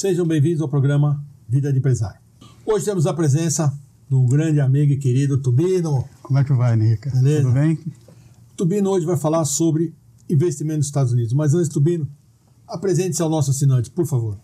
Sejam bem-vindos ao programa Vida de Empresário. Hoje temos a presença do grande amigo e querido Tubino. Como é que vai, Nica? Beleza? Tudo bem? Tubino hoje vai falar sobre investimento nos Estados Unidos. Mas antes, Tubino, apresente-se ao nosso assinante, por favor.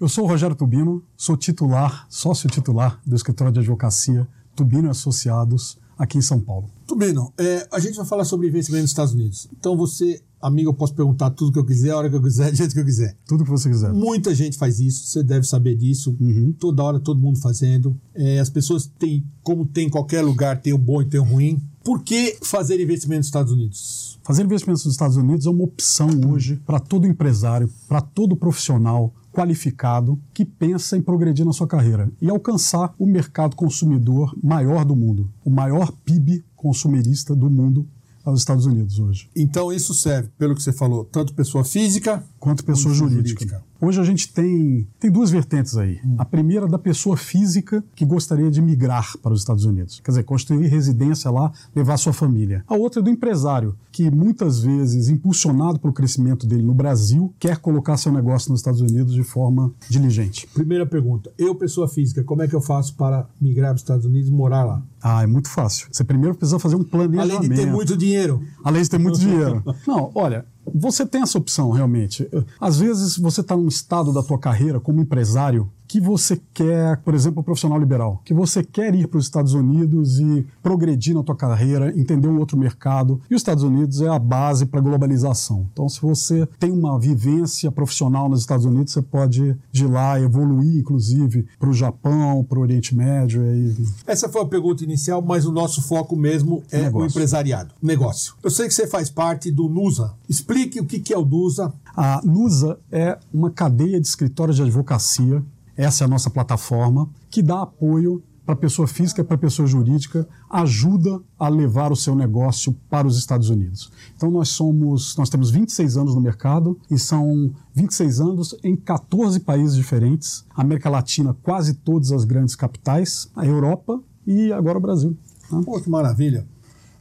Eu sou o Rogério Tubino, sou titular, sócio titular do escritório de advocacia Tubino Associados aqui em São Paulo. Tubino, é, a gente vai falar sobre investimento nos Estados Unidos. Então você, amigo, eu posso perguntar tudo que eu quiser, a hora que eu quiser, do jeito que eu quiser. Tudo que você quiser. Muita gente faz isso, você deve saber disso. Uhum. Toda hora todo mundo fazendo. É, as pessoas têm, como tem em qualquer lugar, tem o bom e tem o ruim. Por que fazer investimento nos Estados Unidos? Fazer investimentos nos Estados Unidos é uma opção hoje para todo empresário, para todo profissional qualificado que pensa em progredir na sua carreira e alcançar o mercado consumidor maior do mundo, o maior PIB consumerista do mundo aos Estados Unidos hoje. Então isso serve, pelo que você falou, tanto pessoa física quanto pessoa jurídica. jurídica. Hoje a gente tem, tem duas vertentes aí. A primeira da pessoa física que gostaria de migrar para os Estados Unidos, quer dizer, construir residência lá, levar sua família. A outra é do empresário, que muitas vezes, impulsionado pelo crescimento dele no Brasil, quer colocar seu negócio nos Estados Unidos de forma diligente. Primeira pergunta. Eu, pessoa física, como é que eu faço para migrar para os Estados Unidos e morar lá? Ah, é muito fácil. Você primeiro precisa fazer um planejamento. Além de ter muito dinheiro. Além de ter muito dinheiro. Não, olha, você tem essa opção realmente. Às vezes você está num estado da tua carreira como empresário que você quer, por exemplo, um profissional liberal, que você quer ir para os Estados Unidos e progredir na tua carreira, entender um outro mercado. E os Estados Unidos é a base para a globalização. Então, se você tem uma vivência profissional nos Estados Unidos, você pode de lá evoluir, inclusive, para o Japão, para o Oriente Médio. E... Essa foi a pergunta inicial, mas o nosso foco mesmo é Negócio. o empresariado, negócio. Eu sei que você faz parte do NUSA. Explique o que que é o NUSA. A NUSA é uma cadeia de escritórios de advocacia, essa é a nossa plataforma, que dá apoio para pessoa física e para pessoa jurídica, ajuda a levar o seu negócio para os Estados Unidos. Então nós somos, nós temos 26 anos no mercado e são 26 anos em 14 países diferentes, América Latina, quase todas as grandes capitais, a Europa e agora o Brasil. né? Pô, que maravilha.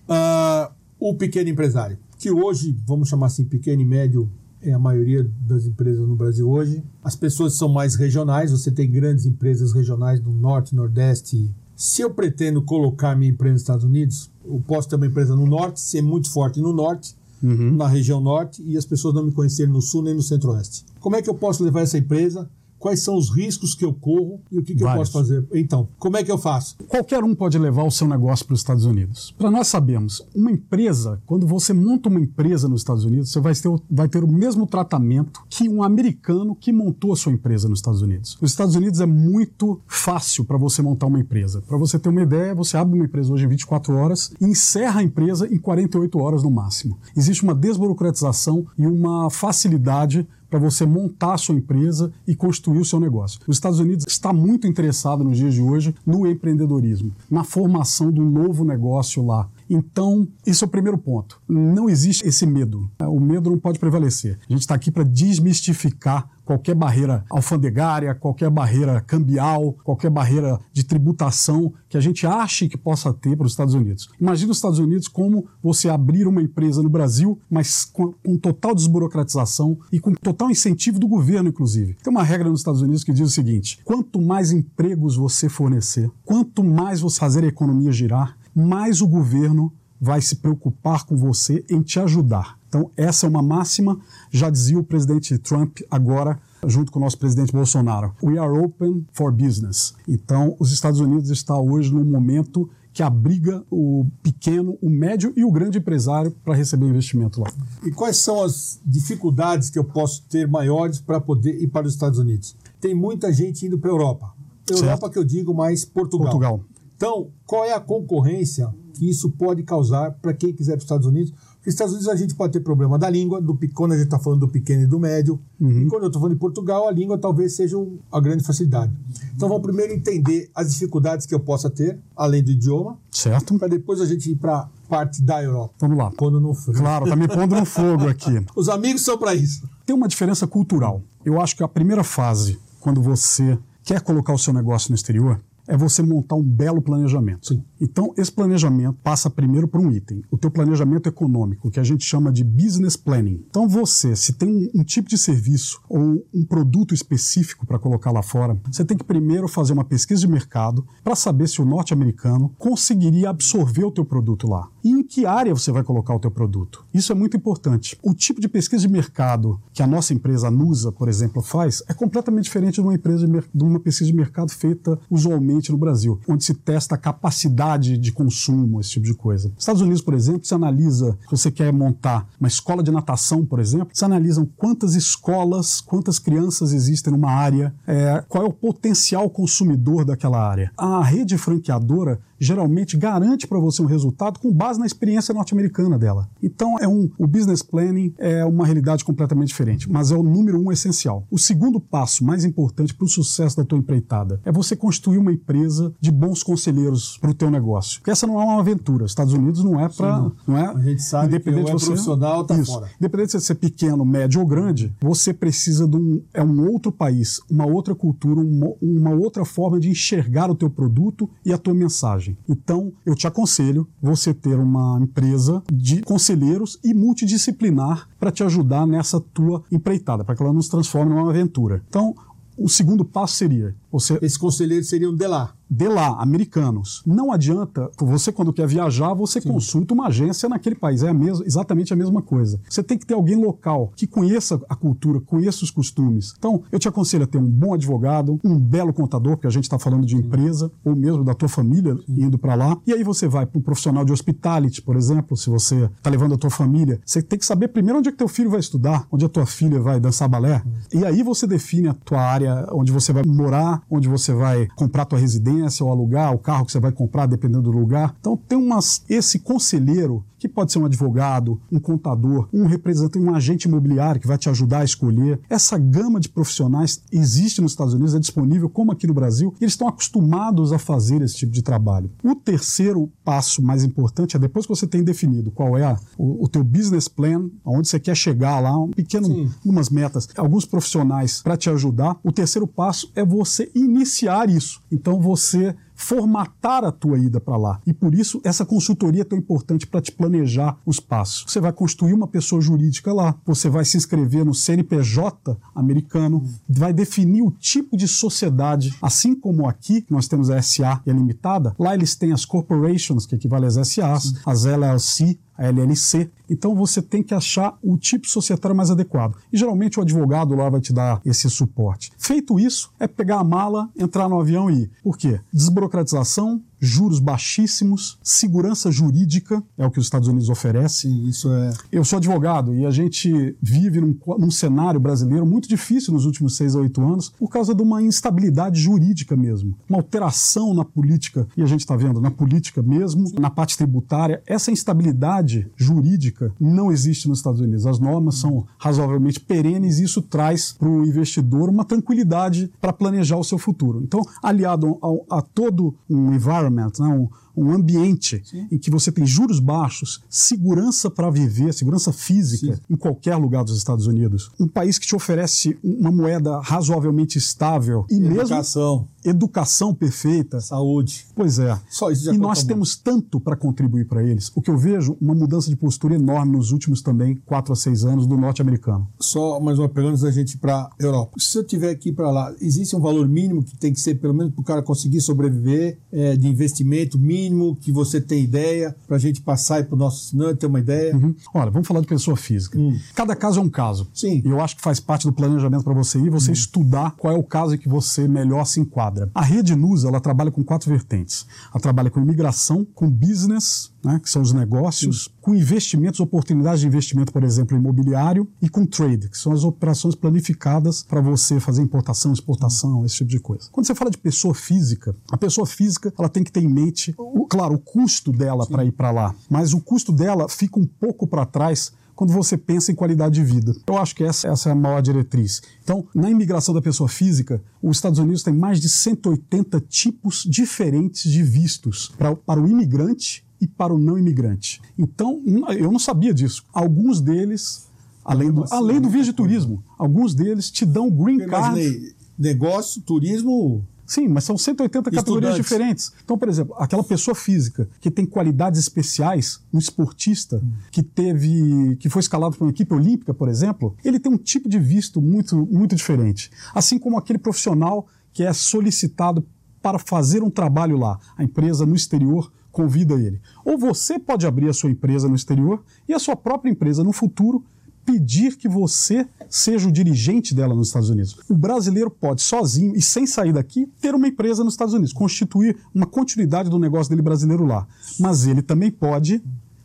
Ah, o pequeno empresário, que hoje, vamos chamar assim, pequeno e médio, é a maioria das empresas no Brasil hoje. As pessoas são mais regionais, você tem grandes empresas regionais no Norte, Nordeste. Se eu pretendo colocar minha empresa nos Estados Unidos, eu posso ter uma empresa no Norte, ser muito forte no Norte, na região Norte, e as pessoas não me conhecerem no Sul nem no Centro-Oeste. Como é que eu posso levar essa empresa? Quais são os riscos que eu corro e o que, que eu posso fazer? Então, como é que eu faço? Qualquer um pode levar o seu negócio para os Estados Unidos. Para nós sabemos, uma empresa, quando você monta uma empresa nos Estados Unidos, você vai ter, o- vai ter o mesmo tratamento que um americano que montou a sua empresa nos Estados Unidos. Nos Estados Unidos é muito fácil para você montar uma empresa. Para você ter uma ideia, você abre uma empresa hoje em 24 horas e encerra a empresa em 48 horas no máximo. Existe uma desburocratização e uma facilidade para você montar a sua empresa e construir o seu negócio. Os Estados Unidos está muito interessado nos dias de hoje no empreendedorismo, na formação um novo negócio lá. Então, isso é o primeiro ponto. Não existe esse medo. O medo não pode prevalecer. A gente está aqui para desmistificar qualquer barreira alfandegária, qualquer barreira cambial, qualquer barreira de tributação que a gente ache que possa ter para os Estados Unidos. Imagina os Estados Unidos como você abrir uma empresa no Brasil, mas com, com total desburocratização e com total incentivo do governo, inclusive. Tem uma regra nos Estados Unidos que diz o seguinte: quanto mais empregos você fornecer, quanto mais você fazer a economia girar, mais o governo vai se preocupar com você em te ajudar. Então, essa é uma máxima, já dizia o presidente Trump agora, junto com o nosso presidente Bolsonaro. We are open for business. Então, os Estados Unidos está hoje num momento que abriga o pequeno, o médio e o grande empresário para receber investimento lá. E quais são as dificuldades que eu posso ter maiores para poder ir para os Estados Unidos? Tem muita gente indo para a Europa. Europa Certo. que eu digo mais Portugal. Portugal. Então, qual é a concorrência que isso pode causar para quem quiser para os Estados Unidos? Porque nos Estados Unidos a gente pode ter problema da língua, do, quando a gente está falando do pequeno e do médio. E quando eu estou falando de Portugal, a língua talvez seja a grande facilidade. Então vamos primeiro entender as dificuldades que eu possa ter, além do idioma, Certo? para depois a gente ir para parte da Europa. Vamos lá. Quando não for. Claro, tá me pondo no fogo aqui. Os amigos são para isso. Tem uma diferença cultural. Eu acho que a primeira fase, quando você quer colocar o seu negócio no exterior, é você montar um belo planejamento. Sim. Então, esse planejamento passa primeiro por um item, o teu planejamento econômico, que a gente chama de business planning. Então, você, se tem um, um tipo de serviço ou um produto específico para colocar lá fora, você tem que primeiro fazer uma pesquisa de mercado para saber se o norte-americano conseguiria absorver o teu produto lá. E em que área você vai colocar o teu produto. Isso é muito importante. O tipo de pesquisa de mercado que a nossa empresa, a Nusa, por exemplo, faz é completamente diferente de uma empresa de, de uma pesquisa de mercado feita usualmente no Brasil, onde se testa a capacidade de consumo, esse tipo de coisa. Nos Estados Unidos, por exemplo, se analisa, se você quer montar uma escola de natação, por exemplo, se analisam quantas escolas, quantas crianças existem numa área, é, qual é o potencial consumidor daquela área. A rede franqueadora geralmente garante para você um resultado com base na experiência norte-americana dela. Então, é um, o business planning é uma realidade completamente diferente, mas é o número um essencial. O segundo passo mais importante para o sucesso da tua empreitada é você construir uma empresa de bons conselheiros para o teu negócio. Porque essa não é uma aventura. Os Estados Unidos não é para, não é. A gente sabe independente que é você, profissional tá isso, fora. Independente de ser pequeno, médio ou grande, você precisa de um é um outro país, uma outra cultura, uma, uma outra forma de enxergar o teu produto e a tua mensagem. Então, eu te aconselho você ter uma empresa de conselheiros e multidisciplinar para te ajudar nessa tua empreitada, para que ela não se transforme numa aventura. Então, o segundo passo seria você. Esses conselheiros seriam de lá de lá, americanos. Não adianta, você quando quer viajar, você Sim. consulta uma agência naquele país, é a mesma, exatamente a mesma coisa. Você tem que ter alguém local que conheça a cultura, conheça os costumes. Então, eu te aconselho a ter um bom advogado, um belo contador, porque a gente está falando de empresa, ou mesmo da tua família Sim. indo para lá. E aí você vai para um profissional de hospitality, por exemplo, se você está levando a tua família, você tem que saber primeiro onde é que teu filho vai estudar, onde a tua filha vai dançar balé. E aí você define a tua área onde você vai morar, onde você vai comprar tua residência, ou alugar, o carro que você vai comprar, dependendo do lugar. Então, tem umas. Esse conselheiro, que pode ser um advogado, um contador, um representante, um agente imobiliário que vai te ajudar a escolher. Essa gama de profissionais existe nos Estados Unidos, é disponível como aqui no Brasil, e eles estão acostumados a fazer esse tipo de trabalho. O terceiro passo mais importante é depois que você tem definido qual é o, o teu business plan, aonde você quer chegar lá, um pequeno, Sim. umas metas, alguns profissionais para te ajudar. O terceiro passo é você iniciar isso. Então você formatar a tua ida para lá. E por isso essa consultoria é tão importante para te planejar os passos. Você vai construir uma pessoa jurídica lá, você vai se inscrever no CNPJ americano, vai definir o tipo de sociedade, assim como aqui nós temos a SA e a limitada, lá eles têm as corporations, que equivale às SAs, as LLC, a LLC. Então você tem que achar o tipo societário mais adequado. E geralmente o advogado lá vai te dar esse suporte. Feito isso, é pegar a mala, entrar no avião e ir. Por quê? Desburocratização, juros baixíssimos, segurança jurídica, é o que os Estados Unidos oferecem. isso é. Eu sou advogado e a gente vive num, num, cenário brasileiro muito difícil nos últimos seis a oito anos por causa de uma instabilidade jurídica mesmo, uma alteração na política, e a gente está vendo na política mesmo, Sim. na parte tributária. Essa instabilidade jurídica não existe nos Estados Unidos. As normas são razoavelmente perenes e isso traz para o investidor uma tranquilidade para planejar o seu futuro. Então, aliado a todo um environment environment, né? Um, ambiente Sim. em que você tem juros baixos, segurança para viver, segurança física Sim. em qualquer lugar dos Estados Unidos. Um país que te oferece uma moeda razoavelmente estável e educação. mesmo educação perfeita, saúde. Pois é. Só isso já e nós temos tanto para contribuir para eles. O que eu vejo, uma mudança de postura enorme nos últimos também quatro a seis anos do norte-americano. Só mais uma pergunta antes da gente ir para Europa. Se eu tiver aqui para lá, existe um valor mínimo que tem que ser pelo menos para o cara conseguir sobreviver é, de investimento mínimo que você tem ideia para a gente passar para o nosso assinante ter uma ideia? Uhum. Olha, vamos falar de pessoa física. Hum. Cada caso é um caso. Sim. E eu acho que faz parte do planejamento para você ir, você hum. estudar qual é o caso em que você melhor se enquadra quadra. A rede NUSA ela trabalha com quatro vertentes. Ela trabalha com imigração, com business, né, que são os negócios, Sim. com investimentos, oportunidades de investimento, por exemplo, imobiliário, e com trade, que são as operações planificadas para você fazer importação, exportação, esse tipo de coisa. Quando você fala de pessoa física, a pessoa física ela tem que ter em mente, o, claro, o custo dela para ir para lá, mas o custo dela fica um pouco para trás quando você pensa em qualidade de vida. Eu acho que essa, essa é a maior diretriz. Então, na imigração da pessoa física, os Estados Unidos têm mais de 180 tipos diferentes de vistos para o imigrante e para o não imigrante. Então, eu não sabia disso. Alguns deles, além do, além do visto de turismo, alguns deles te dão green card. Negócio, turismo Sim, mas são 180 categorias diferentes. Então, por exemplo, aquela pessoa física que tem qualidades especiais, um esportista hum. que teve, que foi escalado para uma equipe olímpica, por exemplo, ele tem um tipo de visto muito, muito diferente. Assim como aquele profissional que é solicitado para fazer um trabalho lá, a empresa no exterior convida ele. Ou você pode abrir a sua empresa no exterior e a sua própria empresa no futuro pedir que você seja o dirigente dela nos Estados Unidos. O brasileiro pode, sozinho e sem sair daqui, ter uma empresa nos Estados Unidos, constituir uma continuidade do negócio dele brasileiro lá. Mas ele também pode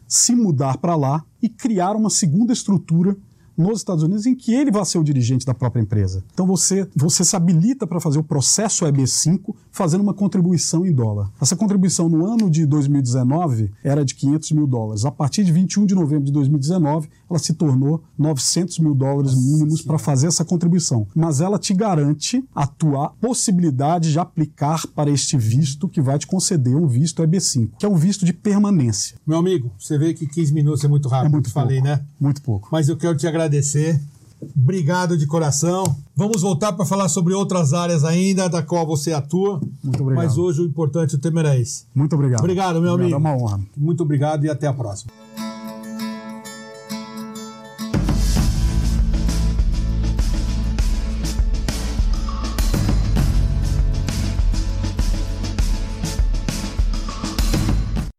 se mudar para lá e criar uma segunda estrutura nos Estados Unidos em que ele vai ser o dirigente da própria empresa. Então você, você se habilita para fazer o processo EB5 fazendo uma contribuição em dólar. Essa contribuição no ano de 2019 era de 500 mil dólares. A partir de 21 de novembro de 2019, ela se tornou 900 mil dólares mínimos para fazer essa contribuição. Mas ela te garante a tua possibilidade de aplicar para este visto que vai te conceder um visto EB5, que é um visto de permanência. Meu amigo, você vê que 15 minutos é muito rápido. É muito falei, pouco, né? Muito pouco. Mas eu quero te agradecer. Obrigado de coração. Vamos voltar para falar sobre outras áreas ainda, da qual você atua. Muito obrigado. Mas hoje o importante, o tema era esse. Muito obrigado. Obrigado, meu obrigado, amigo. É uma honra. Muito obrigado e até a próxima.